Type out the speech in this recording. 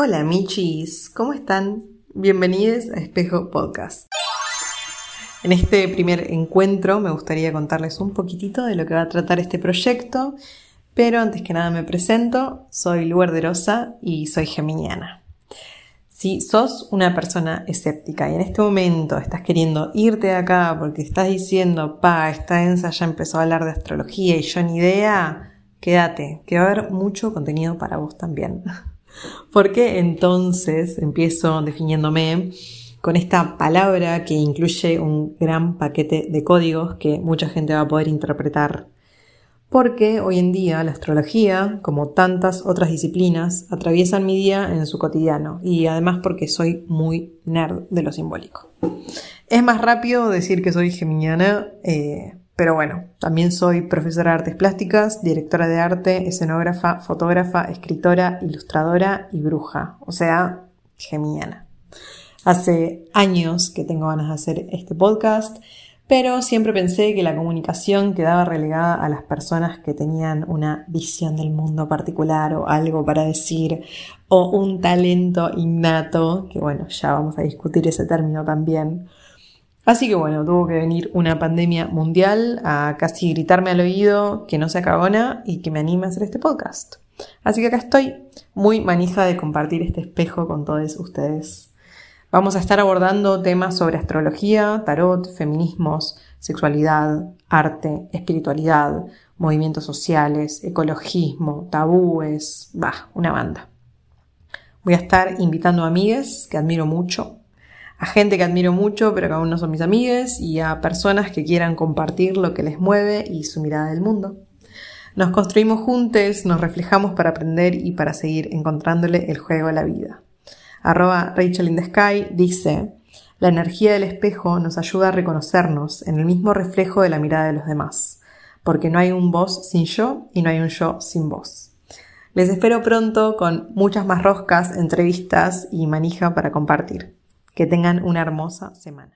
Hola Michis, ¿cómo están? Bienvenidos a Espejo Podcast. En este primer encuentro me gustaría contarles un poquitito de lo que va a tratar este proyecto, pero antes que nada me presento, soy Luer de Rosa y soy geminiana. Si sos una persona escéptica y en este momento estás queriendo irte de acá porque estás diciendo, pa, esta ENSA ya empezó a hablar de astrología y yo ni idea, quédate, que va a haber mucho contenido para vos también. Porque entonces empiezo definiéndome con esta palabra que incluye un gran paquete de códigos que mucha gente va a poder interpretar. Porque hoy en día la astrología, como tantas otras disciplinas, atraviesan mi día en su cotidiano y además porque soy muy nerd de lo simbólico. Es más rápido decir que soy geminiana, eh, pero bueno, también soy profesora de artes plásticas, directora de arte, escenógrafa, fotógrafa, escritora, ilustradora y bruja, o sea, gemiana. Hace años que tengo ganas de hacer este podcast, pero siempre pensé que la comunicación quedaba relegada a las personas que tenían una visión del mundo particular o algo para decir o un talento innato, que bueno, ya vamos a discutir ese término también. Así que bueno, tuvo que venir una pandemia mundial a casi gritarme al oído que no se acabona y que me anime a hacer este podcast. Así que acá estoy, muy manija de compartir este espejo con todos ustedes. Vamos a estar abordando temas sobre astrología, tarot, feminismos, sexualidad, arte, espiritualidad, movimientos sociales, ecologismo, tabúes, bah, una banda. Voy a estar invitando a amigues que admiro mucho a gente que admiro mucho pero que aún no son mis amigues y a personas que quieran compartir lo que les mueve y su mirada del mundo. Nos construimos juntos, nos reflejamos para aprender y para seguir encontrándole el juego a la vida. Arroba Rachel in the Sky dice, la energía del espejo nos ayuda a reconocernos en el mismo reflejo de la mirada de los demás, porque no hay un vos sin yo y no hay un yo sin vos. Les espero pronto con muchas más roscas, entrevistas y manija para compartir. Que tengan una hermosa semana.